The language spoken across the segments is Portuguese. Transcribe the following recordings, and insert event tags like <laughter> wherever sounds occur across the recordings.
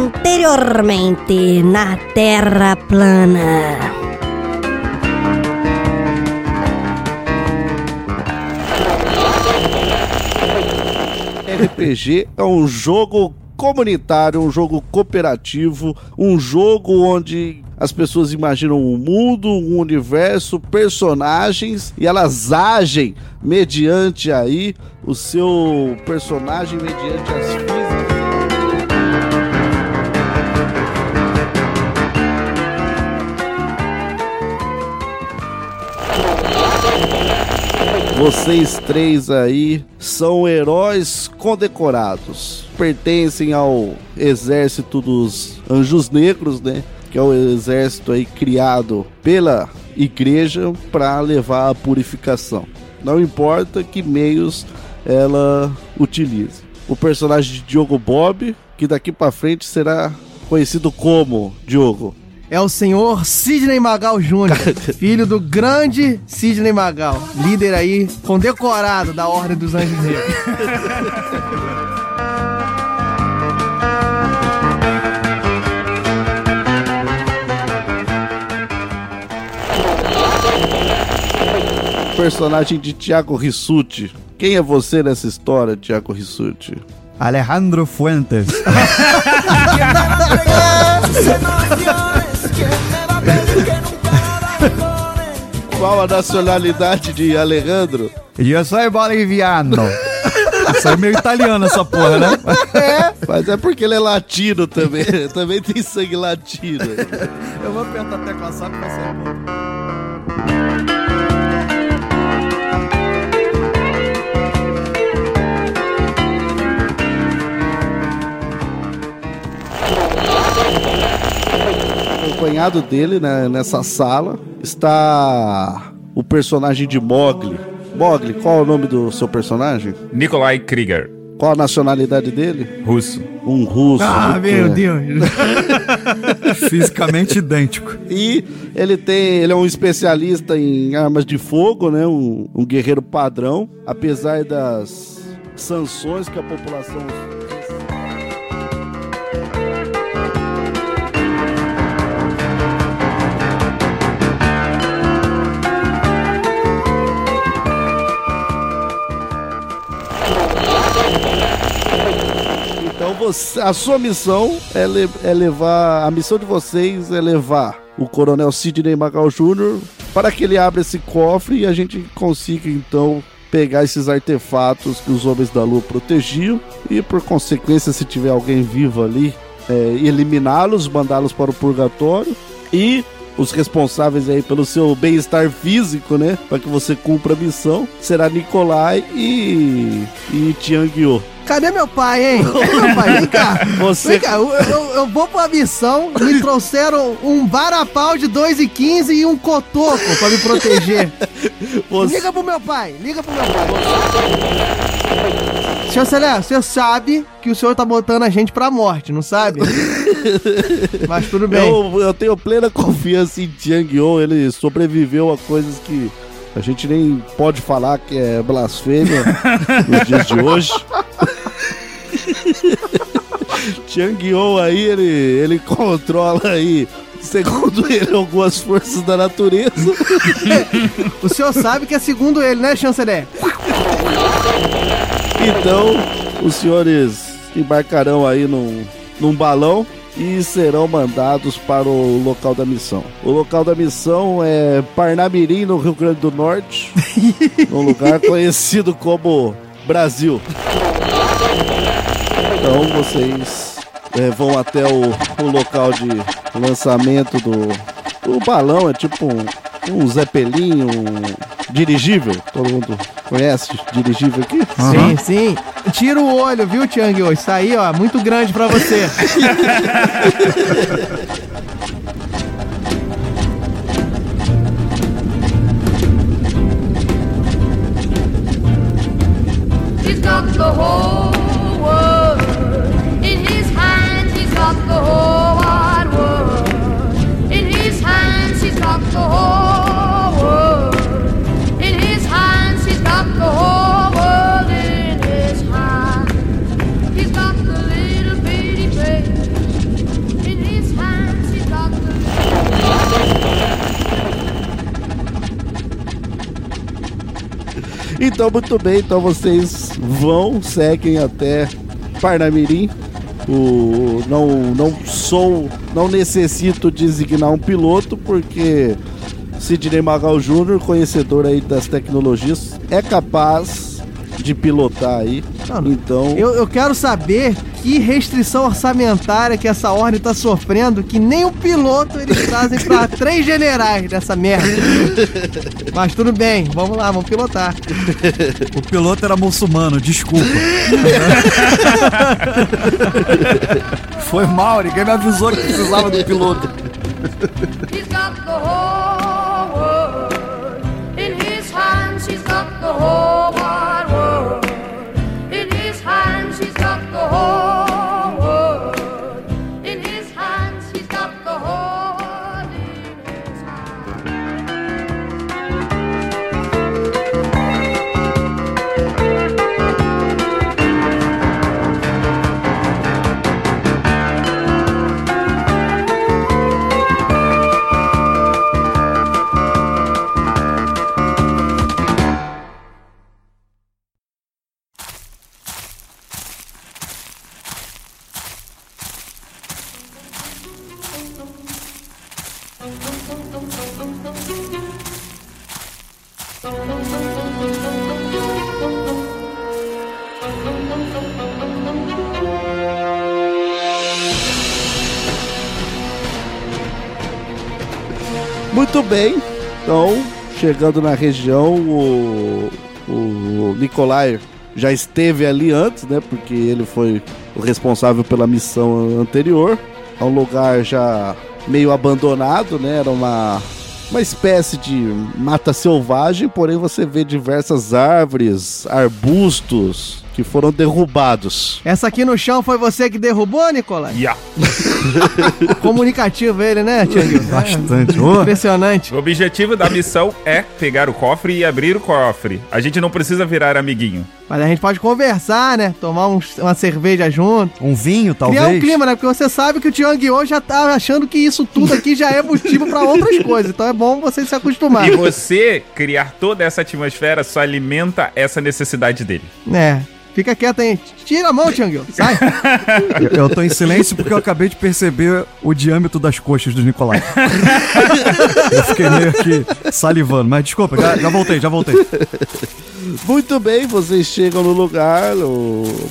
Anteriormente na Terra plana. RPG é um jogo comunitário, um jogo cooperativo, um jogo onde as pessoas imaginam um mundo, um universo, personagens e elas agem mediante aí o seu personagem mediante as Vocês três aí são heróis condecorados. Pertencem ao exército dos Anjos Negros, né? Que é o exército aí criado pela igreja para levar a purificação. Não importa que meios ela utilize. O personagem de Diogo Bob, que daqui para frente será conhecido como Diogo. É o senhor Sidney Magal Jr., <laughs> filho do grande Sidney Magal, líder aí condecorado da Ordem dos Anjos Negros. Personagem de Tiago Rissuti. Quem é você nessa história, Tiago Rissuti? Alejandro Fuentes. <laughs> <laughs> Qual a nacionalidade de Alejandro? Eu sou boliviano. Isso é meio italiano essa porra, né? Mas é porque ele é latino também. também tem sangue latino. Eu vou apertar a tecla SAP vai sair Acompanhado dele né, nessa sala está o personagem de Mogli. Mogli, qual é o nome do seu personagem? Nikolai Krieger, Qual a nacionalidade dele? russo. Um russo. Ah, meu. Deus. <laughs> Fisicamente idêntico. E ele tem, ele é um especialista em armas de fogo, né? Um, um guerreiro padrão, apesar das sanções que a população a sua missão é, le- é levar. A missão de vocês é levar o Coronel Sidney Magal Jr. para que ele abra esse cofre e a gente consiga então pegar esses artefatos que os homens da lua protegiam e por consequência se tiver alguém vivo ali é, eliminá-los, mandá-los para o purgatório e os responsáveis aí pelo seu bem-estar físico, né? Para que você cumpra a missão, será Nikolai e, e Tianguio. Cadê meu pai, hein? Cadê meu pai? Vem cá. Você- Vem cá, eu, eu, eu vou pra missão, me trouxeram um varapau de 2,15 e um cotoco pra me proteger. Você- Liga pro meu pai, liga pro meu pai. Chanceler, você sabe que o senhor tá botando a gente pra morte, não sabe? Mas tudo bem. Eu, eu tenho plena confiança em Tiang Yo, ele sobreviveu a coisas que a gente nem pode falar que é blasfêmia nos dias de hoje. <laughs> Tiang Yo aí, ele, ele controla aí, segundo ele, algumas forças da natureza. <laughs> O senhor sabe que é segundo ele, né, chanceler? Então, os senhores embarcarão aí num, num balão e serão mandados para o local da missão. O local da missão é Parnamirim, no Rio Grande do Norte, <laughs> num lugar conhecido como Brasil. Então vocês é, vão até o, o local de lançamento do, do balão, é tipo um, um Zeppelin, um dirigível. Todo mundo conhece dirigível aqui? Sim, sim. Tira o olho, viu, Tiang? Isso aí, ó, muito grande pra você. <laughs> Então, muito bem. Então vocês vão, seguem até Parnamirim. O, não, não sou, não necessito designar um piloto, porque Sidney Magal Jr., conhecedor aí das tecnologias, é capaz de pilotar aí. Então, Eu, eu quero saber que restrição orçamentária que essa ordem tá sofrendo, que nem o piloto eles trazem pra <laughs> três generais dessa merda. Mas tudo bem, vamos lá, vamos pilotar. O piloto era muçulmano, desculpa. <laughs> Foi mal, ninguém me avisou que precisava do piloto. He's got the whole world in his hands. He's got the whole muito bem. Então, chegando na região, o, o Nikolai já esteve ali antes, né? Porque ele foi o responsável pela missão anterior. É um lugar já meio abandonado, né? Era uma, uma espécie de mata selvagem, porém você vê diversas árvores, arbustos que foram derrubados. Essa aqui no chão foi você que derrubou, Nicolai? Ya. <laughs> Comunicativo ele, né, Tiago? <laughs> Bastante. Ô, Impressionante. O objetivo da missão é pegar o cofre e abrir o cofre. A gente não precisa virar amiguinho. Mas a gente pode conversar, né? Tomar uns- uma cerveja junto. um vinho, talvez. Criar um clima, né? Porque você sabe que o Tiang já tá achando que isso tudo aqui já é motivo pra outras <laughs> coisas. Então é bom você se acostumar. E você criar toda essa atmosfera só alimenta essa necessidade dele. É. Fica quieto aí. Tira a mão, Tiang Ho. Sai. <laughs> Eu, eu tô em silêncio porque eu acabei de perceber o diâmetro das coxas do Nicolai. <laughs> eu fiquei meio aqui salivando, mas desculpa, já, já voltei, já voltei. Muito bem, vocês chegam no lugar.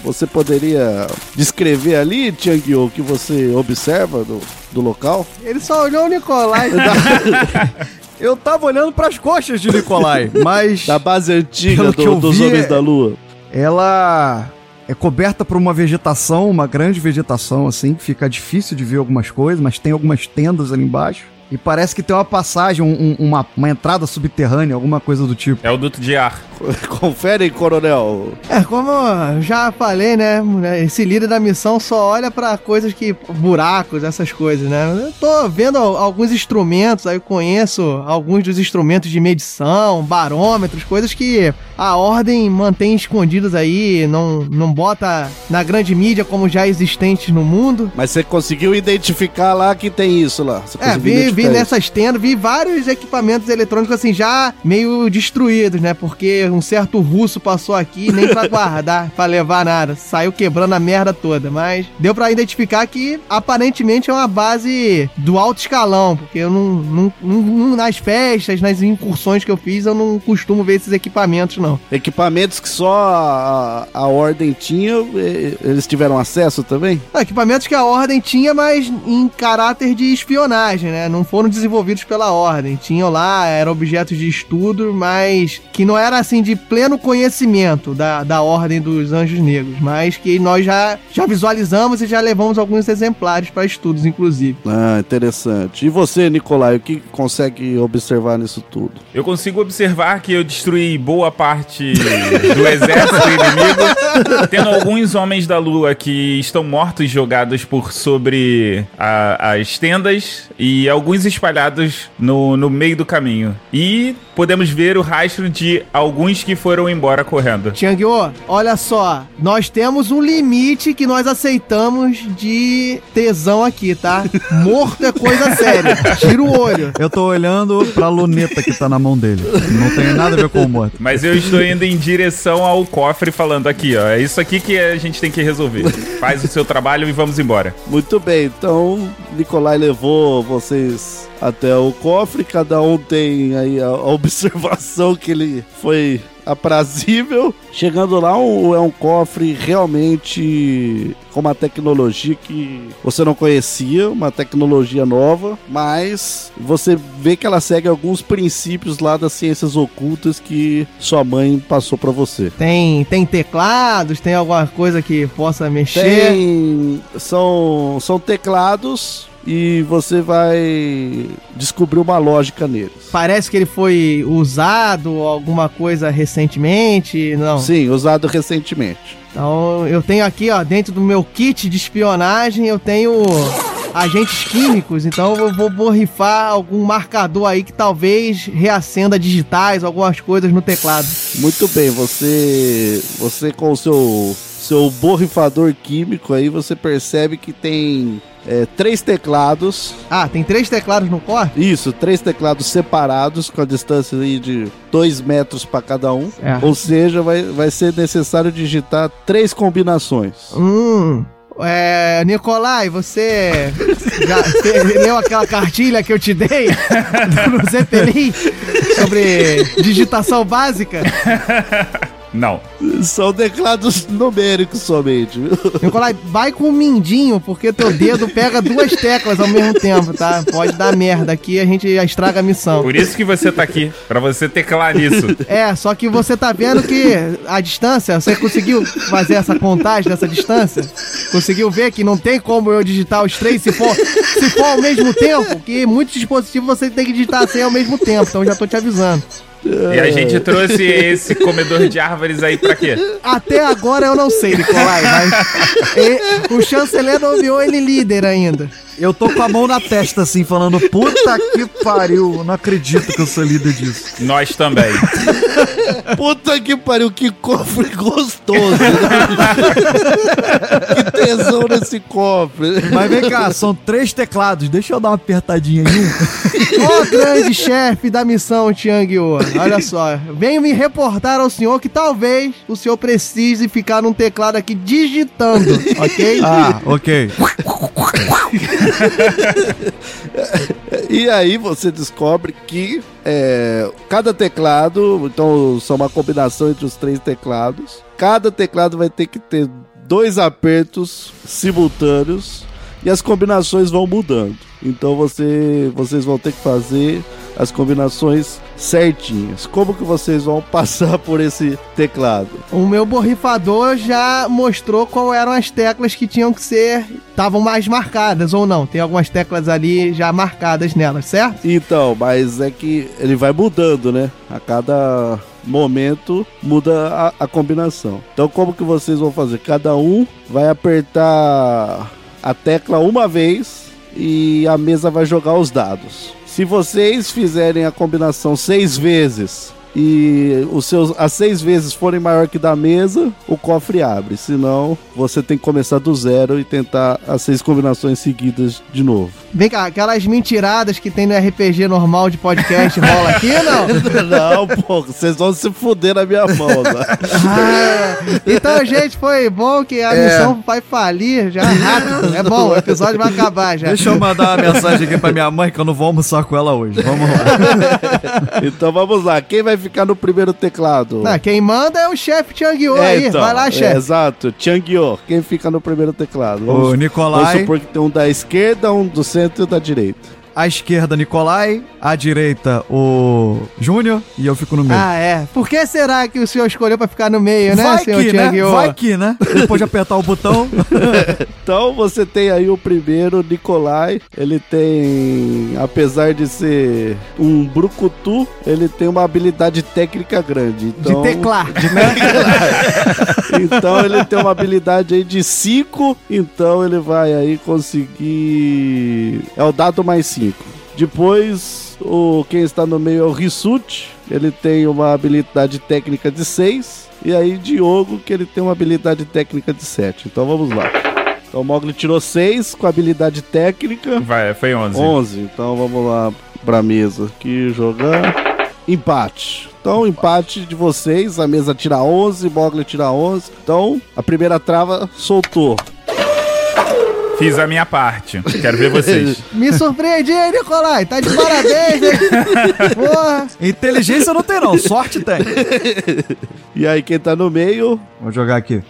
Você poderia descrever ali, Tiangyo, o que você observa do, do local? Ele só olhou o Nicolai. <laughs> Eu tava olhando pras coxas de Nicolai, mas Da base antiga do- dos vi, Homens é- da Lua. Ela é coberta por uma vegetação, uma grande vegetação, assim, que fica difícil de ver algumas coisas, mas tem algumas tendas ali embaixo. E parece que tem uma passagem, um- um- uma, uma entrada subterrânea, alguma coisa do tipo. É o duto de ar. <laughs> Confere, coronel. É, como eu já falei, né? Esse líder da missão só olha pra coisas que. buracos, essas coisas, né? Eu tô vendo al- alguns instrumentos, aí eu conheço alguns dos instrumentos de medição, barômetros, coisas que a ordem mantém escondidas aí, não, não bota na grande mídia como já existentes no mundo. Mas você conseguiu identificar lá que tem isso lá? Você É, vi, vi nessas tendas, vi vários equipamentos eletrônicos assim já meio destruídos, né? Porque um certo russo passou aqui, nem pra <laughs> guardar, pra levar nada. Saiu quebrando a merda toda. Mas deu pra identificar que aparentemente é uma base do alto escalão, porque eu não, não- não- nas festas, nas incursões que eu fiz, eu não costumo ver esses equipamentos, não. Equipamentos que só a, a ordem tinha, eles tiveram acesso também? Ah, equipamentos que a Ordem tinha, mas em caráter de espionagem, né? Não foram desenvolvidos pela Ordem. Tinham lá, eram objetos de estudo, mas que não era assim de pleno conhecimento da, da Ordem dos Anjos Negros, mas que nós já, já visualizamos e já levamos alguns exemplares para estudos, inclusive. Ah, interessante. E você, Nicolai, o que consegue observar nisso tudo? Eu consigo observar que eu destruí boa parte do exército inimigo, tendo alguns homens da lua que estão mortos jogados por sobre a- as tendas e alguns espalhados no, no meio do caminho. E podemos ver o rastro de alguns que foram embora correndo. Tiangyo, olha só, nós temos um limite que nós aceitamos de tesão aqui, tá? <laughs> Morto é coisa séria. Tira o olho. Eu tô olhando pra luneta que tá na mão dele. Não tem nada a ver com o morto. Mas eu estou indo em direção ao cofre falando aqui, ó. É isso aqui que a gente tem que resolver. Faz o seu trabalho e vamos embora. Muito bem, então Nicolai levou vocês até o cofre, cada um tem aí a, <laughs> observação que ele foi aprazível. Chegando lá, um- é um cofre realmente com uma tecnologia que você não conhecia, uma tecnologia nova, mas você vê que ela segue alguns princípios lá das ciências ocultas que sua mãe passou pra você. Tem, tem teclados, tem alguma coisa que possa mexer. Tem. São, são teclados e você vai descobrir uma lógica neles. Parece que ele foi usado alguma coisa recentemente. Não. Sim, usado recentemente. Então eu tenho aqui, ó, dentro do meu kit de espionagem, eu tenho agentes químicos. Então eu vou borrifar algum marcador aí que talvez reacenda digitais, algumas coisas no teclado. Muito bem, você. Você com o seu. Seu borrifador químico aí, você percebe que tem é, três teclados. Ah, tem três teclados no corte? Isso, três teclados separados, com a distância de dois metros para cada um. É. Ou seja, vai, vai ser necessário digitar três combinações. Hum. É, Nicolai, você <laughs> já leu aquela cartilha que eu te dei <laughs> no Zeppelin sobre digitação básica? <laughs> Não. São teclados numéricos somente, viu? Nicolai, vai com o mindinho, porque teu dedo pega duas teclas ao mesmo tempo, tá? Pode dar merda aqui, a gente já estraga a missão. Por isso que você tá aqui, pra você teclar nisso. É, só que você tá vendo que a distância, você conseguiu fazer essa contagem dessa distância? Conseguiu ver que não tem como eu digitar os três se for, se for ao mesmo tempo? Que muitos dispositivos você tem que digitar assim ao mesmo tempo, então já tô te avisando. E a gente trouxe esse comedor de árvores aí pra quê? Até agora eu não sei, Nicolai, mas <laughs> e- o chanceler nomeou ele líder ainda. Eu tô com a mão na testa, assim, falando, puta que pariu, eu não acredito que eu sou líder disso. Nós também. Puta que pariu, que cofre gostoso. né? <laughs> que tesão nesse cofre. Mas vem cá, são três teclados, deixa eu dar uma apertadinha um. Ó grande chefe da missão Tiangyo, olha só, venho me reportar ao senhor que talvez o senhor precise ficar num teclado aqui digitando, ok? Ah, ok. <laughs> E aí você descobre que é, cada teclado, então são uma combinação entre os três teclados. Cada teclado vai ter que ter dois apertos simultâneos e as combinações vão mudando. Então você, vocês vão ter que fazer as combinações certinhas. Como que vocês vão <laughs> passar por esse teclado? O meu borrifador já mostrou qual eram as teclas que tinham que ser, estavam mais marcadas ou não. Tem algumas teclas ali já marcadas nelas, certo? Então, mas é que ele vai mudando, né? A cada momento muda a, a combinação. Então, como que vocês vão fazer? Cada um vai apertar a tecla uma vez e a mesa vai jogar os dados. Se vocês fizerem a combinação seis vezes e os seus as seis vezes forem maior que da mesa, o cofre abre. Senão, você tem que começar do zero e tentar as seis combinações seguidas de novo. Vem cá, aquelas mentiradas que tem no RPG normal de podcast <laughs> rola aqui, não? Não, pô, vocês vão se fuder na minha mão agora. Ah, então, gente, foi bom que a missão vai falir já rápido. É bom, o episódio vai acabar já. Deixa eu mandar uma mensagem aqui pra minha mãe que eu não vou almoçar com ela hoje. Vamos lá. <laughs> Então vamos lá, quem vai ficar no primeiro teclado? Não, quem manda é o chefe Tianguiô aí. então, vai lá, é, chefe. exato, Changyo, quem fica no primeiro teclado? O Vamos, vamos Nicolai, supor que tem um da esquerda, um do centro e um da direita. À esquerda Nicolai, à direita o Júnior e eu fico no meio. Ah, é. Por que será que o senhor escolheu pra ficar no meio, né, Vai senhor que, né? Vai que, né? Depois de apertar o botão. <laughs> Então você tem aí o primeiro, Nicolai. Ele tem, apesar de ser um brucutu, ele tem uma habilidade técnica grande. Então, De teclar. Então ele tem uma habilidade aí de 5, então ele vai aí conseguir. É o dado mais 5. Depois, o quem está no meio é o Rissuti, ele tem uma habilidade técnica de 6. E aí, Diogo, que ele tem uma habilidade técnica de 7. Então vamos lá. Então o Mogli tirou 6 com habilidade técnica. Vai, foi 11. 11. Então vamos lá pra mesa aqui jogar. Empate. Então, empate de vocês. A mesa tira 11, Mogli tira 11. Então, a primeira trava soltou. Fiz a minha parte. Quero ver vocês. <laughs> Me surpreendi, hein, Nicolai? Tá de parabéns, hein? <laughs> Porra. Inteligência não tem, não. Sorte tem. <laughs> E aí, quem tá no meio, Vou jogar aqui.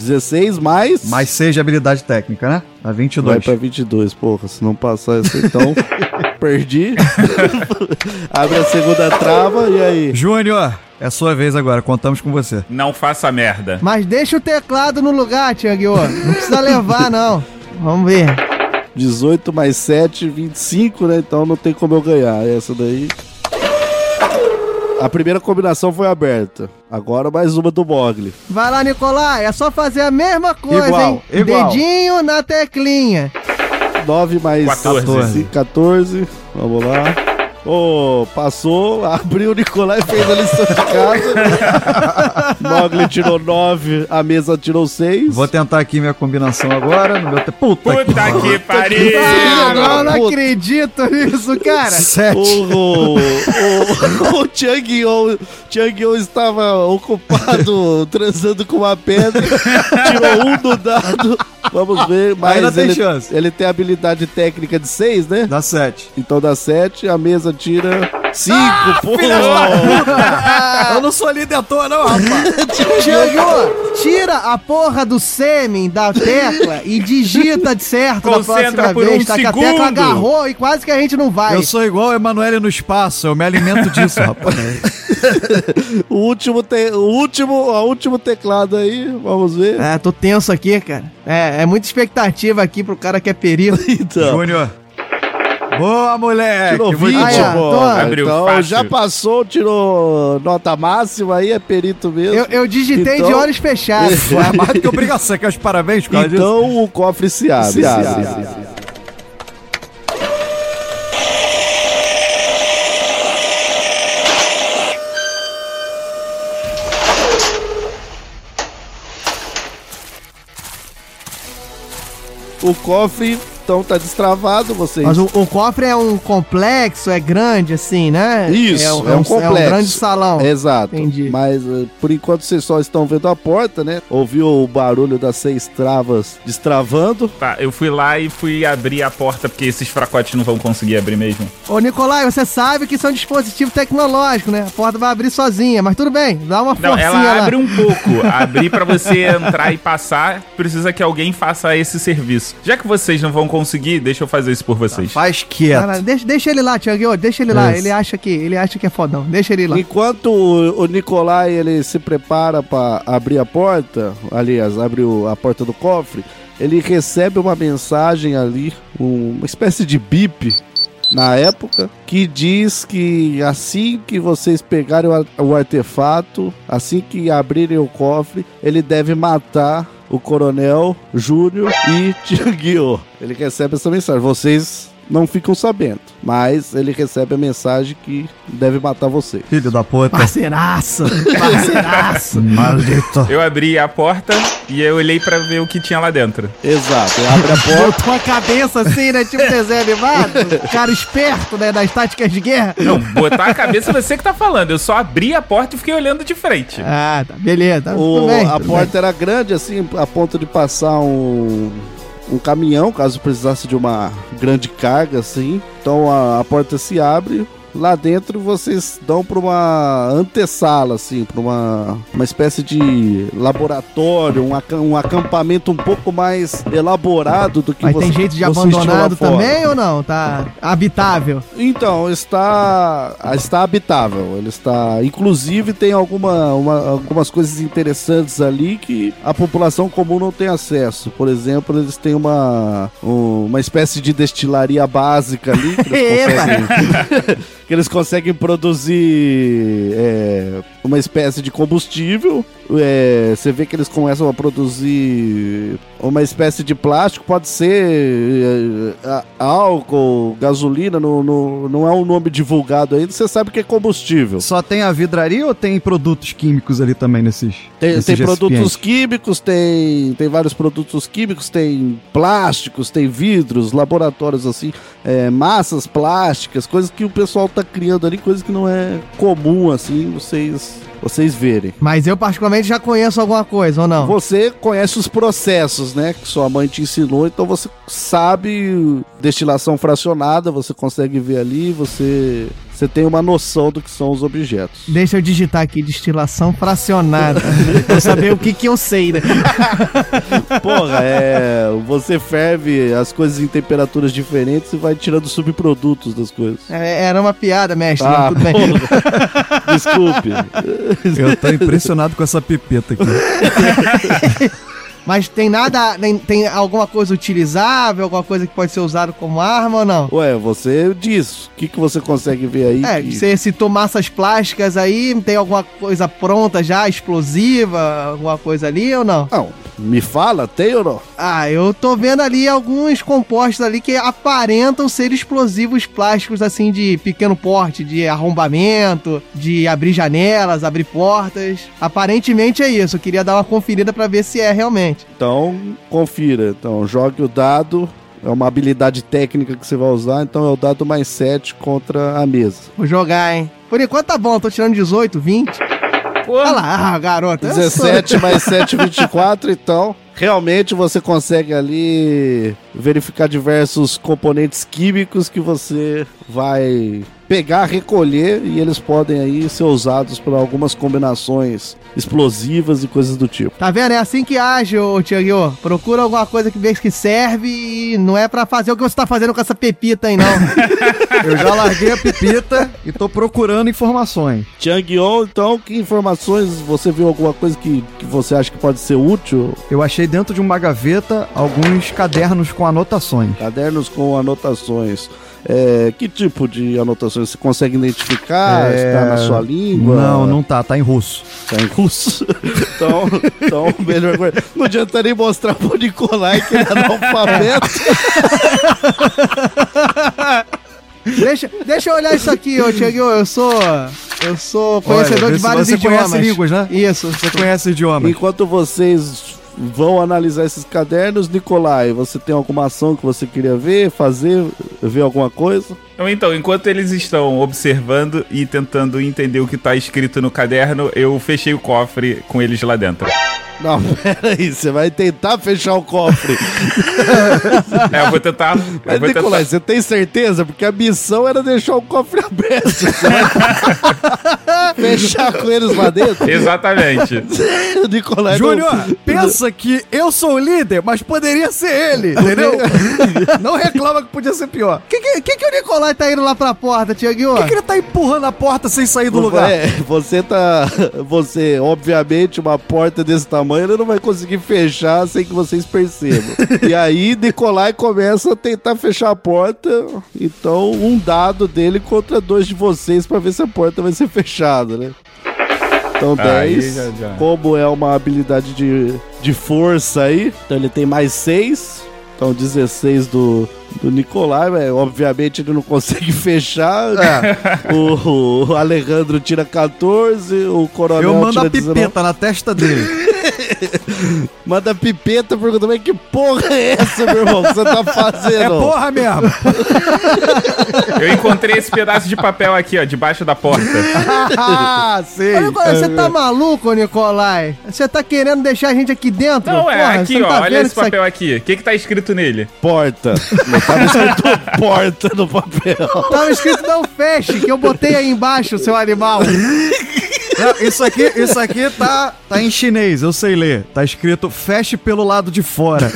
16 mais. Mais 6 de habilidade técnica, né? Dá 22. Vai pra 22, porra. Se não passar essa, então. <laughs> perdi. Abre a segunda trava e aí? Júnior, é sua vez agora. Contamos com você. Não faça merda. Mas deixa o teclado no lugar, Tianguiô. Não precisa levar, não. Vamos ver. 18 mais 7, 25, né? Então não tem como eu ganhar. Essa daí. A primeira combinação foi aberta. Agora mais uma do Mogli. Vai lá, Nicolai. É só fazer a mesma coisa, Igual, hein? igual. Dedinho na teclinha. 9 mais 14. 14. 14. Vamos lá. Ô, passou, <laughs> abriu o Nicolai fez a lição de casa. <laughs> Mogli tirou 9, a mesa tirou 6. Vou tentar aqui minha combinação agora. No meu te... Puta, Puta que pariu! Ah, não, não puta. acredito nisso, cara. Sete. O, o, o, o Chang-Yo Chang-Yo estava ocupado <laughs> transando com uma pedra, tirou um do dado. Vamos ver, mas Ainda tem ele, chance. ele tem habilidade técnica de 6, né? Dá 7. Então dá 7, a mesa tira 5, pô. <laughs> Eu não sou líder à toa, não, rapaz. <laughs> Tianguiô, tira a porra do sêmen da tecla e digita de certo na Concentra próxima por vez, um tá? Que a segundo. tecla agarrou e quase que a gente não vai. Eu sou igual o Emanuele no espaço. Eu me alimento disso, rapaz. <laughs> O último, te, o último, o último teclado aí, vamos ver. É, tô tenso aqui, cara. É, é muita expectativa aqui pro cara que é perito. Então, Júnior. Boa, moleque. tirou Muito 20, bom. Ah, é, pô. Abriu Então fácil. já passou, tirou nota máxima aí, é perito mesmo. Eu, eu digitei Então- de olhos fechados. Pô, <laughs> é mais do que obrigação. Quer os parabéns por causa disso? Então o cofre se abre. Se abre. O cofre, então, tá destravado, vocês. Mas o, o cofre é um complexo, é grande assim, né? Isso, é, um- é um complexo. É um grande salão. Exato. Entendi. Mas eh, por enquanto vocês só estão vendo a porta, né? Ouviu o barulho das seis travas destravando. Tá, eu fui lá e fui abrir a porta, porque esses fracotes não vão conseguir abrir mesmo. Ô, Nicolai, você sabe que isso é um dispositivo tecnológico, né? A porta vai abrir sozinha, mas tudo bem, dá uma Não, forcinha ela lá. abre um pouco. <laughs> Abrir pra você entrar e passar, precisa que alguém faça esse serviço. Já que vocês não vão conseguir, deixa eu fazer isso por vocês. Faz quieto. Cara, deixa, deixa ele lá, Thiago, deixa ele lá. Isso. Ele acha que ele acha que é fodão. Deixa ele lá. Enquanto o, o Nicolai ele se prepara para abrir a porta, aliás, abre o- a porta do cofre, ele recebe uma mensagem ali, um- uma espécie de bip na época, que diz que assim que vocês pegarem o, o artefato, assim que abrirem o cofre, ele deve matar o Coronel Júnior e Tianguio. Ele recebe essa mensagem. Vocês não ficam sabendo. Mas ele recebe a mensagem que deve matar você. Filho da puta. Parceiraço! Parceiraço! <laughs> Maldito. Eu abri a porta e eu olhei pra ver o que tinha lá dentro. Exato. Abre a <laughs> porta. Botou a cabeça assim, né? Tipo desenho animado. Cara esperto, né? Das táticas de guerra. Não, botar a cabeça você que tá falando. Eu só abri a porta e fiquei olhando de frente. Ah, tá. Beleza. Tá, O- tudo bem, a porta era grande, assim, a ponto de passar um, um caminhão, caso precisasse de uma grande carga, assim. Então a, a porta se abre. Lá dentro vocês dão para uma antessala, assim, para uma, uma espécie de laboratório, um, aca- um acampamento um pouco mais elaborado do que Mas você- tem jeito de abandonado também ou não? Tá habitável. Então, está, está habitável. Ele está. Inclusive, tem alguma, uma- algumas coisas interessantes ali que a população comum não tem acesso. Por exemplo, eles têm uma, um- uma espécie de destilaria básica ali. Que eles <laughs> que eles conseguem produzir é, uma espécie de combustível. É, você vê que eles começam a produzir uma espécie de plástico, pode ser é, a- álcool, gasolina, não, não, não é um nome divulgado ainda, você sabe que é combustível. Só tem a vidraria ou tem produtos químicos ali também nesses? Tem, nesses tem produtos químicos, tem, tem vários produtos químicos, tem plásticos, tem vidros, laboratórios assim, é, massas plásticas, coisas que o pessoal tá criando ali, coisas que não é comum assim, vocês, vocês verem. Mas eu, particularmente, já conheço alguma coisa, ou não? Você conhece os processos, né? Que sua mãe te ensinou, então você sabe destilação fracionada, você consegue ver ali, você, você tem uma noção do que são os objetos. Deixa eu digitar aqui, destilação fracionada. <laughs> pra saber o que que eu sei, né? <laughs> Porra, é. Você ferve as coisas em temperaturas diferentes e vai tirando subprodutos das coisas. É, Era uma piada, mestre. Ah, tudo bem. porra. <laughs> Desculpe. Eu tô impressionado com essa pipeta aqui. Mas tem nada, tem, tem alguma coisa utilizável, alguma coisa que pode ser usada como arma ou não? Ué, você diz. O que, que você consegue ver aí? É, que- você citou massas plásticas aí, tem alguma coisa pronta já, explosiva, alguma coisa ali ou não? Não, me fala, tem ou não? Ah, eu tô vendo ali alguns compostos ali que aparentam ser explosivos plásticos assim de pequeno porte, de arrombamento, de abrir janelas, abrir portas. Aparentemente é isso. Eu queria dar uma conferida pra ver se é realmente. Então, confira. Então, jogue o dado. É uma habilidade técnica que você vai usar, então é o dado mais 7 contra a mesa. Vou jogar, hein? Por enquanto tá bom, tô tirando 18, 20. Olha lá, ah, garoto. eu sou- 17 mais 7, 24, <laughs> então. Realmente você consegue ali verificar diversos componentes químicos que você vai pegar, recolher e eles podem aí ser usados para algumas combinações explosivas e coisas do tipo. Tá vendo? É assim que age, ô Tiago. Procura alguma coisa que vê que serve e não é pra fazer o que você tá fazendo com essa pepita aí, não. <laughs> Eu já larguei a pipita e tô procurando informações. Changyon, então, que informações você viu alguma coisa que, que você acha que pode ser útil? Eu achei dentro de uma gaveta alguns cadernos com anotações. Cadernos com anotações. É, que tipo de anotações você consegue identificar? É, Está na sua língua? Não, não tá, tá em russo. Tá em russo. <laughs> então, então, melhor coisa. Não adianta nem mostrar pro Nicolai que ele é analfabeto. <laughs> deixa, deixa eu olhar isso aqui, ô Tiago. Eu sou. Eu sou conhecedor Olha, de vários você idiomas. conhece línguas, né? Isso. Você conhece idiomas? Enquanto vocês vão analisar esses cadernos, Nicolai, você tem alguma ação que você queria ver, fazer, ver alguma coisa? Então, Então, enquanto eles estão observando e tentando entender o que tá escrito no caderno, eu fechei o cofre com eles lá dentro. Não, <laughs> peraí, você vai tentar fechar o cofre. <laughs> É, eu vou tentar. Eu Mas, vou Nicolai, tentar. você tem certeza? Porque a missão era deixar o cofre aberto. Vai <laughs> fechar com eles lá dentro? Exatamente. O Nicolai não- Júnior, pensa que eu sou o líder, mas poderia ser ele, entendeu? Não reclama que podia ser pior. O que, que, que, que o Nicolai tá indo lá pra porta, Tiago? Por que, que ele tá empurrando a porta sem sair do lugar? É, você tá. Você, obviamente, uma porta desse tamanho, ele não vai conseguir fechar sem que vocês percebam. <laughs> e aí, Nicolai começa a tentar fechar a porta. Então, um dado dele contra dois de vocês pra ver se a porta vai ser fechada, né? Então, Aí 10. já- já. Como é uma habilidade de, de força aí, então ele tem mais 6. Então, 16 do, do Nicolai, mas obviamente ele não consegue <laughs> fechar. É. O, o Alejandro tira 14, o Coronel Eu mando tira a pipeta na testa dele. <laughs> Manda pipeta, pergunta, mas que porra é essa, meu irmão, que você tá fazendo? É porra mesmo. <laughs> Eu encontrei esse pedaço de papel aqui, ó, debaixo da porta. ah, sei. Ô, Nicolai, você tá maluco, Nicolai? Você tá querendo deixar a gente aqui dentro? Não, é Porra, aqui, ó. tá olha esse papel aqui. O que que tá escrito nele? Porta. Tava escrito porta no papel. Tava escrito não feche, que eu botei aí embaixo, seu animal. <laughs> Não, isso aqui, isso aqui tá, tá em chinês, eu sei ler. Tá escrito feche pelo lado de fora,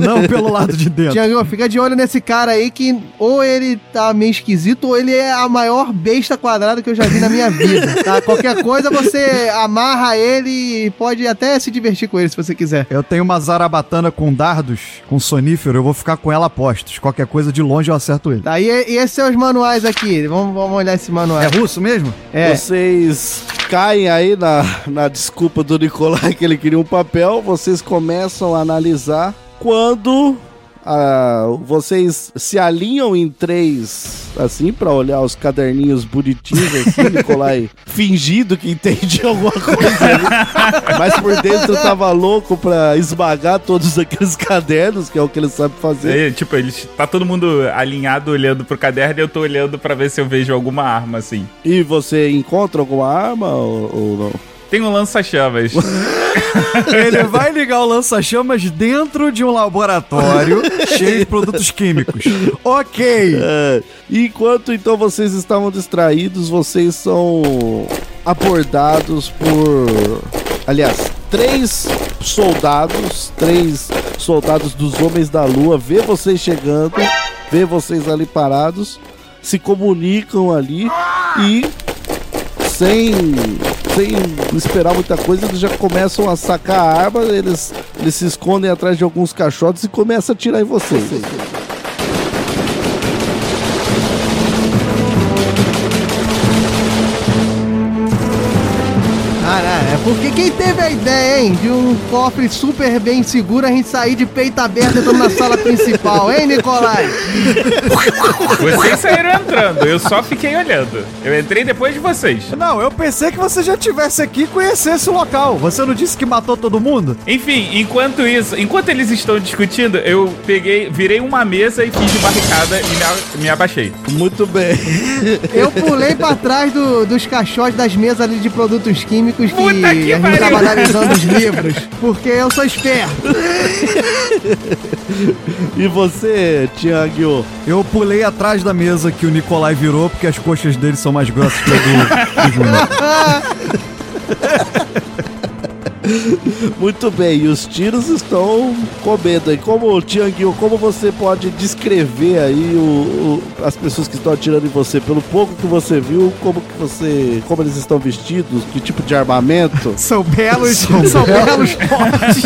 não pelo lado de dentro. Tiago, fica de olho nesse cara aí que ou ele tá meio esquisito ou ele é a maior besta quadrada que eu já vi na minha vida, tá? Qualquer coisa você amarra ele e pode até se divertir com ele se você quiser. Eu tenho uma zarabatana com dardos, com sonífero, eu vou ficar com ela a postos. Qualquer coisa de longe eu acerto ele. Tá, e, e esses são os manuais aqui. Vamos, vamos olhar esse manual. É russo mesmo? É. Vocês caem aí na, na desculpa do Nicolai que ele queria um papel, vocês começam a analisar quando ah, vocês se alinham em três, assim, pra olhar os caderninhos bonitinhos, assim, <laughs> Nicolai fingindo que entende alguma coisa ali, mas por dentro tava louco pra esmagar todos aqueles cadernos, que é o que ele sabe fazer. É, tipo, eles, tá todo mundo alinhado olhando pro caderno e eu tô olhando pra ver se eu vejo alguma arma, assim. E você encontra alguma arma ou, ou não? Tem um lança-chamas. <laughs> Ele vai ligar o lança-chamas dentro de um laboratório <laughs> cheio de produtos químicos. Ok. É, enquanto então vocês estavam distraídos, vocês são abordados por. Aliás, três soldados, três soldados dos Homens da Lua, vê vocês chegando, vê vocês ali parados, se comunicam ali e sem, sem esperar muita coisa, eles já começam a sacar a arma, eles, eles se escondem atrás de alguns caixotes e começam a atirar em vocês. Porque quem teve a ideia, hein, de um cofre super bem seguro a gente sair de peito aberto entrando na sala principal, hein, Nicolai? Vocês saíram entrando, eu só fiquei olhando. Eu entrei depois de vocês. Não, eu pensei que você já tivesse aqui e conhecesse o local. Você não disse que matou todo mundo? Enfim, enquanto isso, enquanto eles estão discutindo, eu peguei, virei uma mesa e fiz de barricada e me, me abaixei. Muito bem. Eu pulei pra trás do- dos caixotes das mesas ali de produtos químicos Puta que a gente tava analisando os livros, porque eu sou esperto. <laughs> E você, Tiago? Eu pulei atrás da mesa que o Nicolai virou, porque as coxas dele são mais grossas que a do, do Júnior. <laughs> <laughs> Muito bem, e os tiros estão comendo aí. Como, Tianguinho, como você pode descrever aí o, o- as pessoas que estão atirando em você? Pelo pouco que você viu, como que você. Como eles estão vestidos, que tipo de armamento? <laughs> São belos, são, belos <laughs> fortes.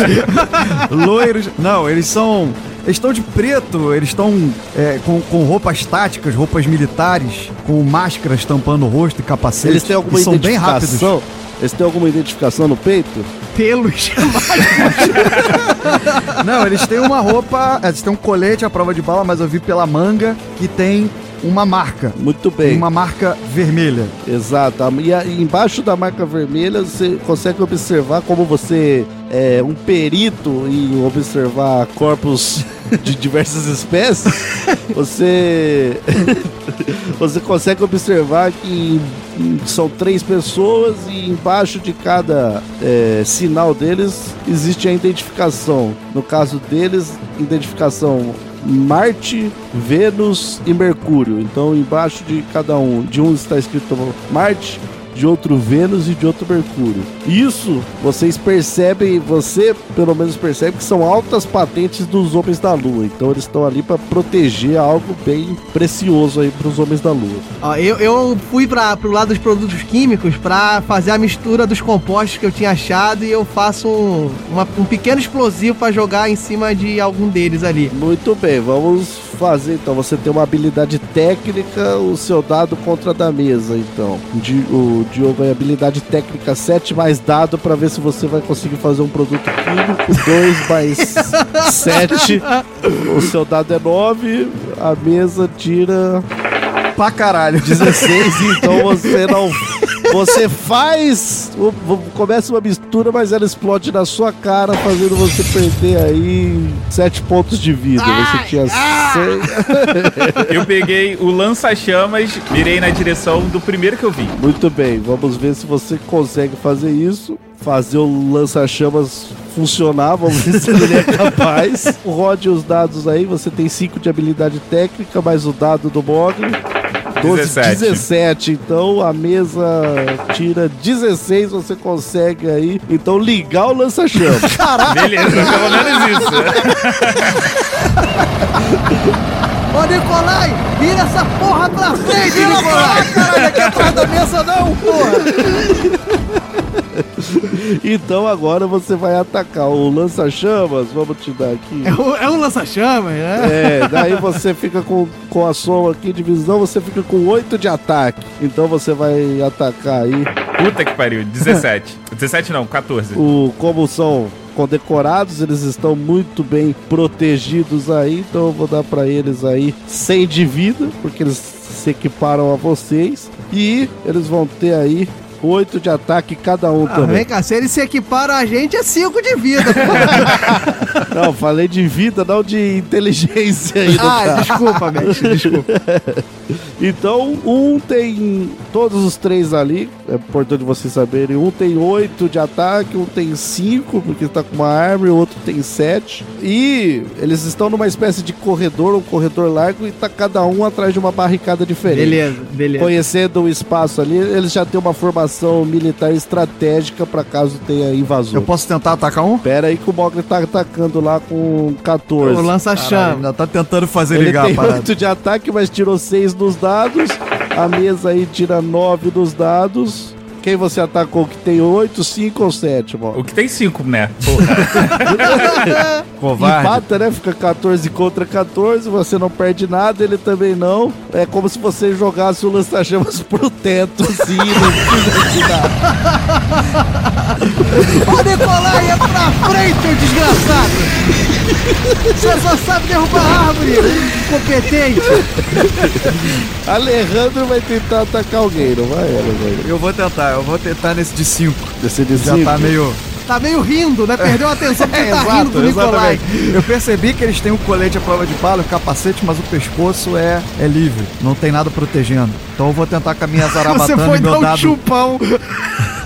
Loiros. Não, eles são. Eles estão de preto, eles estão é, com, com roupas táticas, roupas militares, com máscaras tampando o rosto e capacete. Eles têm alguma e são bem rápidos. Eles têm alguma identificação no peito? Pelos. <laughs> Não, eles têm uma roupa. Eles têm um colete à prova de bala, mas eu vi pela manga que tem uma marca. Muito bem. Uma marca vermelha. Exato. E, e embaixo da marca vermelha você consegue observar como você é um perito em observar corpos <laughs> de diversas espécies. Você <laughs> você consegue observar que são três pessoas e embaixo de cada é, sinal deles existe a identificação. No caso deles, identificação Marte, Vênus e Mercúrio. Então, embaixo de cada um, de um está escrito Marte, de outro Vênus e de outro Mercúrio. Isso vocês percebem, você pelo menos percebe que são altas patentes dos homens da Lua. Então, eles estão ali para proteger algo bem precioso aí para os homens da Lua. Ó, eu, eu fui para pro lado dos produtos químicos pra fazer a mistura dos compostos que eu tinha achado e eu faço um, uma- um pequeno explosivo pra jogar em cima de algum deles ali. Muito bem, vamos fazer então? Você tem uma habilidade técnica, o seu dado contra a da mesa, então. Di- o Diogo ganha habilidade técnica 7 mais dado pra ver se você vai conseguir fazer um produto químico. 2 mais <laughs> 7. O seu dado é 9. A mesa tira Pra caralho. 16, <laughs> então você não. Você faz. o- o- Começa uma mistura, mas ela explode na sua cara, fazendo você perder aí 7 pontos de vida. Você tinha 6. <laughs> Eu peguei o lança-chamas, mirei na direção do primeiro que eu vi. Muito bem, vamos ver se você consegue fazer isso. Fazer o lança-chamas funcionar, vamos ver se ele é capaz. <laughs> Rode os dados aí, você tem 5 de habilidade técnica, mais o dado do Mogli. 12, 17. 17. Então a mesa tira 16, você consegue aí. Então ligar o lança-chamas. <laughs> Beleza, pelo menos isso. <laughs> Ô, Nicolai, vira essa porra pra frente, Nicolai! Caralho, aqui atrás da mesa não, porra! <laughs> então agora você vai atacar o lança-chamas. Vamos te dar aqui. É um, é um lança-chamas, né? É, daí você fica com, com a soma aqui de visão, você fica com 8 de ataque. Então você vai atacar aí. Puta que pariu, 17. 17 <laughs> não, 14. O, como são condecorados, eles estão muito bem protegidos aí, então eu vou dar pra eles aí 100 de vida, porque eles se equiparam a vocês. E eles vão ter aí 8 de ataque cada um Ah, também. vem cá, se eles se equiparam a gente, é 5 de vida. <laughs> Não, falei de vida, não de inteligência aí no Ah, desculpa, <laughs> mestre, desculpa. Então, um tem. Todos os três ali, é importante vocês saberem. Um tem 8 de ataque, um tem 5, porque tá com uma arma, e o outro tem 7. E eles estão numa espécie de corredor, um corredor largo, e tá cada um atrás de uma barricada diferente. Beleza, beleza. Conhecendo o espaço ali, eles já têm uma formação militar estratégica para caso tenha invasor. Eu posso tentar atacar um? Pera aí que o Mogli tá atacando lá com 14. O lança-chama. ainda tá tentando fazer Ele ligar tem a parada. 8 de ataque, mas tirou 6 nos dados. A mesa aí tira 9 nos dados. Quem você atacou que tem 8, 5 ou 7, mano? O que tem 5, né? Porra. <laughs> Covarde. Empata, né? Fica 14 contra 14, você não perde nada, ele também não. É como se você jogasse o lança-chamas <laughs> pro teto, assim, não. Ô, Nicolai, é pra frente, ô desgraçado! Você só sabe derrubar árvore, incompetente! Alejandro vai tentar atacar alguém, não vai, Alejandro? Eu vou tentar, eu vou tentar nesse de 5. Descer de Já cinco. tá meio. Tá meio rindo, né? Perdeu a atenção porque <laughs> É, tá rindo do Nicolai. exatamente. Eu percebi que eles têm um colete à prova de bala, o capacete, mas o pescoço é, é livre. Não tem nada protegendo. Então eu vou tentar com a minha <laughs> Você zarabatana foi e dar um dado. chupão. <laughs>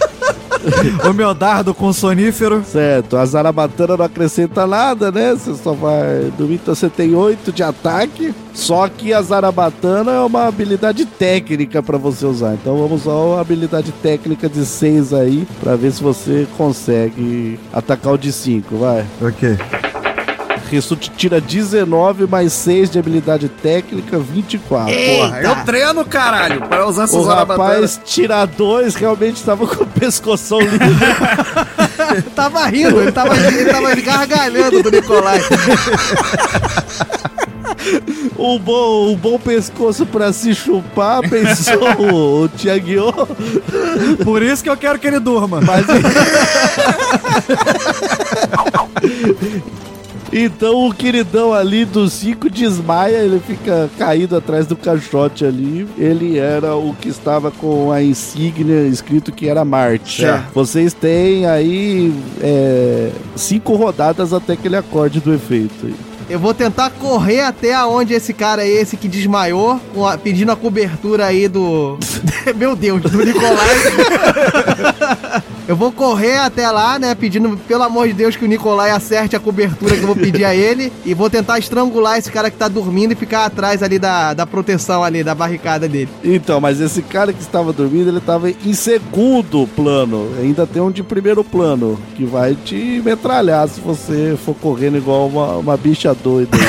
<laughs> o meu dardo com sonífero. Certo, a Zarabatana não acrescenta nada, né? Você só vai dormir, então você tem 8 de ataque. Só que a Zarabatana é uma habilidade técnica pra você usar. Então vamos usar uma habilidade técnica de 6 aí, pra ver se você consegue atacar o de 5, vai. Ok. Isso te tira 19 mais 6 de habilidade técnica, 24. Porra, eu treino, caralho, para usar essas O rapaz tira 2, realmente estava com o pescoção livre. tava rindo, ele tava, ele tava gargalhando do Nicolai. Um bom, um bom pescoço pra se chupar, pensou o, o Tiaguiô. Por isso que eu quero que ele durma. Mas... <laughs> então o queridão ali do 5 desmaia, ele fica caído atrás do caixote ali. Ele era o que estava com a insígnia escrito que era Marte. Certo. Vocês têm aí é, cinco rodadas até que ele acorde do efeito. aí. Eu vou tentar correr até aonde esse cara é esse que desmaiou, pedindo a cobertura aí do. <laughs> Meu Deus, do Nicolai. <laughs> eu vou correr até lá, né? Pedindo, pelo amor de Deus, que o Nicolai acerte a cobertura que eu vou pedir a ele. E vou tentar estrangular esse cara que tá dormindo e ficar atrás ali da, da proteção ali, da barricada dele. Então, mas esse cara que estava dormindo, ele estava em segundo plano. Ainda tem um de primeiro plano, que vai te metralhar se você for correndo igual uma, uma bicha doida. <laughs>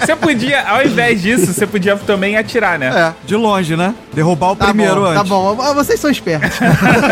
Você podia, ao invés disso, você podia também atirar, né? É, de longe, né? Derrubar o Tá primeiro bom, antes. tá bom. Vocês são espertos. <laughs>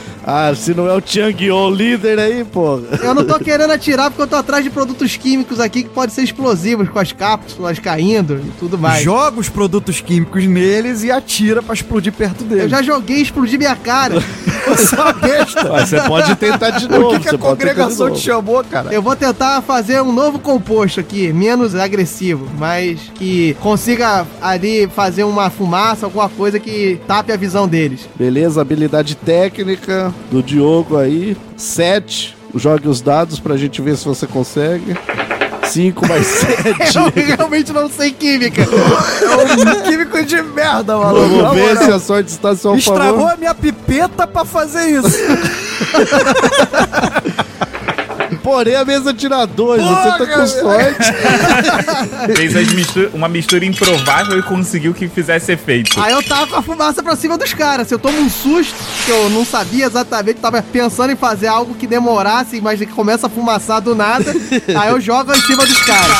Ah, se não é o Changyo líder aí, porra. Eu não tô querendo atirar porque eu tô atrás de produtos químicos aqui que podem ser explosivos, com as cápsulas caindo e tudo mais. Joga os produtos químicos neles e atira pra explodir perto Eu deles. já joguei e explodi minha cara. <laughs> Você é besta. Você pode tentar de novo. O que, que a congregação te chamou, cara? Eu vou tentar fazer um novo composto aqui, menos agressivo, mas que consiga ali fazer uma fumaça, alguma coisa que tape a visão deles. Beleza, habilidade técnica do Diogo aí. 7. Jogue os dados pra gente ver se você consegue. 5 mais <laughs> 7. Eu realmente não sei química. É um químico de merda, maluco. Vamos ver se a sorte está a seu Estragou favor. a minha pipeta pra fazer isso. <laughs> Porém, a mesa tira 2. Você tá Porra, com sorte. <laughs> Fez as mistu- uma mistura improvável e conseguiu que fizesse efeito. Aí eu tava com a fumaça pra cima dos caras. Se eu tomo um susto, que eu não sabia exatamente, tava pensando em fazer algo que demorasse, mas que começa a fumaçar do nada, <laughs> aí eu jogo em cima dos caras.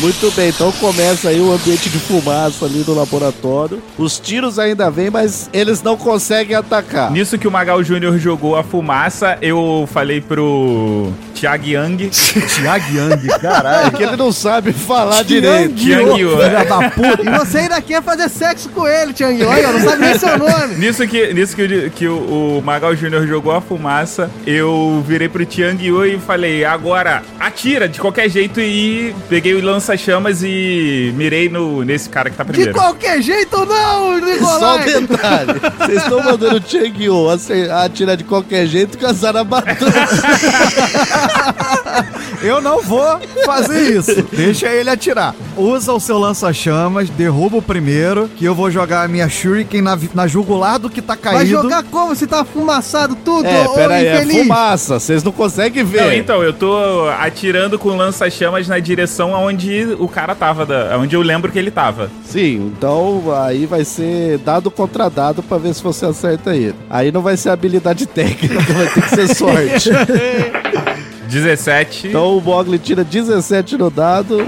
Muito bem, então começa aí o ambiente de fumaça ali no laboratório. Os tiros ainda vêm, mas eles não conseguem atacar. Nisso que o Magal Júnior jogou a fumaça, eu falei pro Thiag Yang. <laughs> Thiago Yang, caralho. É que ele não sabe falar direito. Yang Yu. Filha da puta. E você ainda quer fazer sexo com ele, Tiangue. Olha, não sabe nem seu nome. Nisso que, nisso que, o- que o, o Magal Júnior jogou a fumaça, eu virei pro Tiang Yu e falei, agora atira de qualquer jeito e peguei o lança-chamas e mirei no, nesse cara que tá De primeiro. qualquer jeito, não, Só um Nicolai. detalhe. Vocês estão mandando o acer- atirar de qualquer jeito com a Zarabatana. <laughs> <laughs> Eu não vou fazer isso. Deixa ele atirar. Usa o seu lança-chamas, derruba o primeiro, que eu vou jogar a minha Shuriken na, na jugular do que tá Vai caído. jogar como? Se tá fumaçado tudo, É, ô pera aí, é fumaça. Vocês não conseguem ver. Não, então, eu tô atirando com lança-chamas na direção aonde o cara tava, da, onde eu lembro que ele tava. Sim, então aí vai ser dado contra dado pra ver se você acerta ele. Aí não vai ser habilidade técnica, vai ter que ser sorte. <laughs> 17. Então o Mogli tira 17 no dado,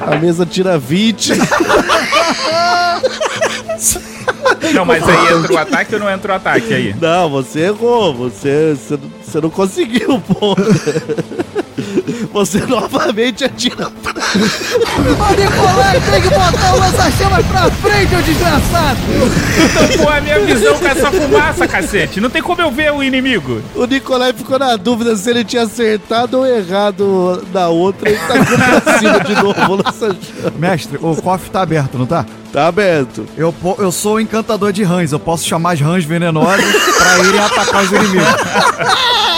a mesa tira 20. <laughs> Não, mas aí entra o ataque ou não entra o ataque aí? Não, você errou, você, você, não- você não conseguiu, pô. Você <laughs> novamente atira. Ô, Nicolai, tem que botar o lança-chamas pra frente, ô desgraçado. Então, pô, a minha visão com essa fumaça, cacete. Não tem como eu ver o inimigo. O Nicolai ficou na dúvida se ele tinha acertado ou errado na outra e tacou pra cima de novo. lança chama. Mestre, o cofre tá aberto, não tá? Tá aberto. Eu, eu sou o encantador de rãs, eu posso chamar as rãs venenosas pra irem atacar os inimigos. <laughs>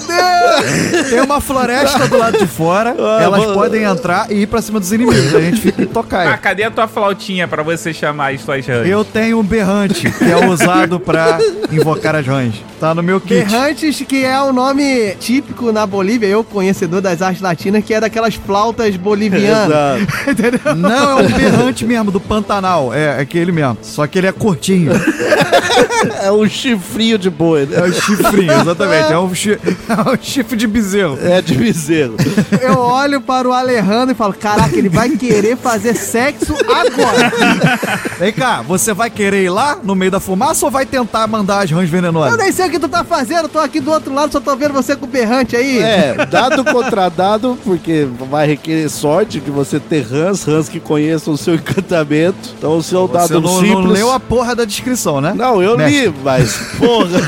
Meu Deus. Tem uma floresta do lado de fora, Ah, elas mano. podem entrar e ir pra cima dos inimigos. A gente fica em Ah, cadê a tua flautinha pra você chamar as tuas rãs? Eu tenho um berrante, que é usado pra invocar as rãs. Tá no meu kit. Berrantes, que é o nome típico na Bolívia, eu conhecedor das artes latinas, que é daquelas flautas bolivianas. Exato. Entendeu? Não, é um berrante mesmo, do Pantanal. É, é aquele mesmo. Só que ele é curtinho. É um chifrinho de boi, É né? um chifrinho, exatamente. É um, chi- <laughs> é um chifre de bezerro. É de bezerro. <laughs> Eu olho para o Alejandro e falo: Caraca, ele vai querer fazer sexo agora. <laughs> Vem cá, você vai querer ir lá no meio da fumaça ou vai tentar mandar as rãs Eu venenosas? nem sei o que tu tá fazendo, tô aqui do outro lado, só tô vendo você com o berrante aí. É, dado contra dado, porque vai requerer sorte de você ter rãs, rãs que conheçam o seu encantamento. Então o seu Você dado não, simples. não leu a porra da descrição, né? Não, eu Mestre. li, mas, porra.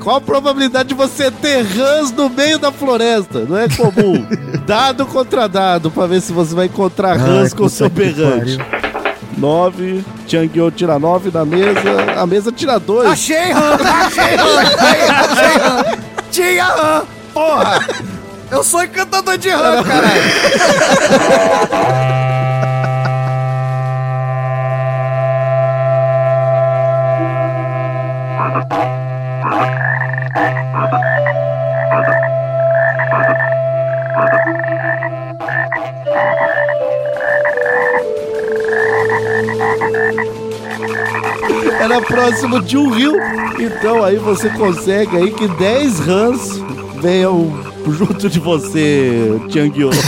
Qual a probabilidade de você ter rãs no meio da floresta? Não é comum. <laughs> dado contra dado, pra ver se você vai encontrar rãs com o seu berrante. 9, Tianguio tira 9 da mesa, a mesa tira 2. Achei rã! Achei rã! Achei rã! Tinha rã! Porra! Eu sou encantador de rã, <laughs> caralho! <laughs> Era próximo de um rio, então aí você consegue aí que 10 rãs venham junto de você, Tianguio. <laughs>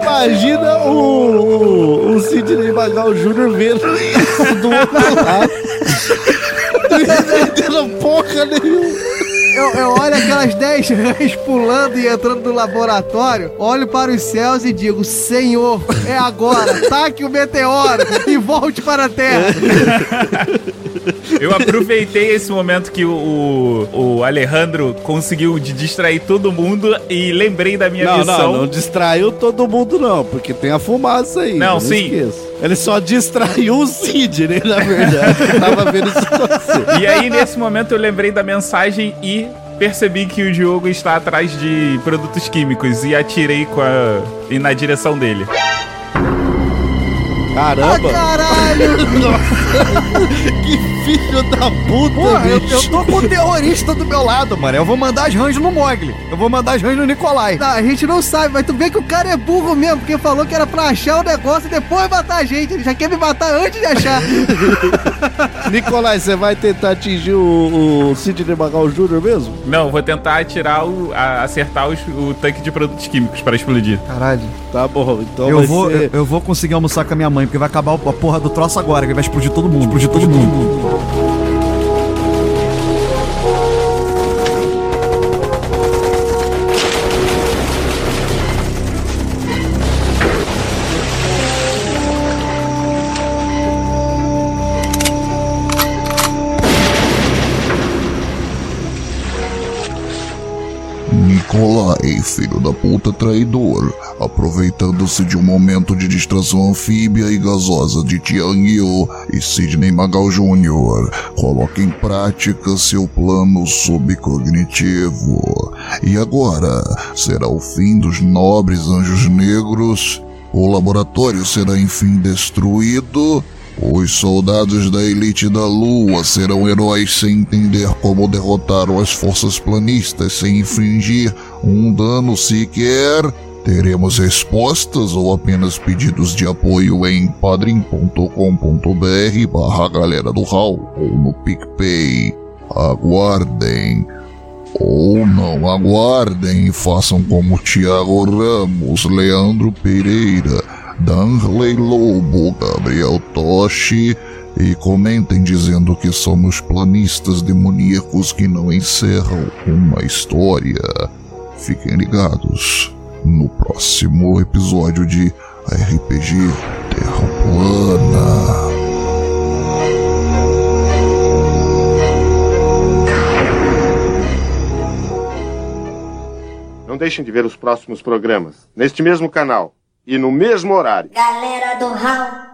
Imagina o, o, o Sidney Magal Jr. vendo isso do outro lado. <laughs> Não entendendo porra nenhuma. Eu, eu olho aquelas <laughs> 10 rãs pulando e entrando no laboratório, olho para os céus e digo: Senhor, é agora, <laughs> taque o meteoro e volte para a Terra. <laughs> Eu aproveitei esse momento que o, o, o Alejandro conseguiu de distrair todo mundo e lembrei da minha Não, missão. não, não distraiu todo mundo, não, porque tem a fumaça aí. Não, sim. esqueça. Ele só distraiu o Sidney, na verdade. que tava vendo isso com você. E aí, nesse momento, eu lembrei da mensagem e percebi que o Diogo está atrás de produtos químicos e atirei com a... e na direção dele. Ah, Caramba! caralho! <laughs> que filho da puta, Porra, eu, bicho. eu tô com o terrorista do meu lado, mano. Eu vou mandar as rãs no Mogli. Eu vou mandar as rãs no Nicolai. Não, a gente não sabe, mas tu vê que o cara é burro mesmo, porque falou que era pra achar o negócio e depois matar a gente. Ele já quer me matar antes de achar. <laughs> Nicolai, você vai tentar atingir o, o Sidney Magal Jr. mesmo? Não, vou tentar atirar o. a- acertar os- o tanque de produtos químicos para explodir. Caralho. Tá bom, então Eu vai vou, ser... eu, eu vou conseguir almoçar com a minha mãe, porque vai acabar a porra do troço agora, que vai explodir todo mundo. Explodir todo mundo. Thank you. Nicolai, filho da puta traidor, aproveitando-se de um momento de distração anfíbia e gasosa de Tiang Yu e Sidney Magal Jr., coloca em prática seu plano subcognitivo. E agora, será o fim dos nobres anjos negros? O laboratório será enfim destruído? Os soldados da elite da Lua serão heróis sem entender como derrotaram as forças planistas sem infligir um dano sequer? Teremos respostas ou apenas pedidos de apoio em padrim.com.br barra galera do Hall ou no PicPay. Aguardem. Ou não aguardem e façam como Tiago Ramos, Leandro Pereira, Danley Lobo, Gabriel Toshi e comentem dizendo que somos planistas demoníacos que não encerram uma história. Fiquem ligados no próximo episódio de RPG Terra Plana. Não deixem de ver os próximos programas neste mesmo canal e no mesmo horário. Galera do Hall.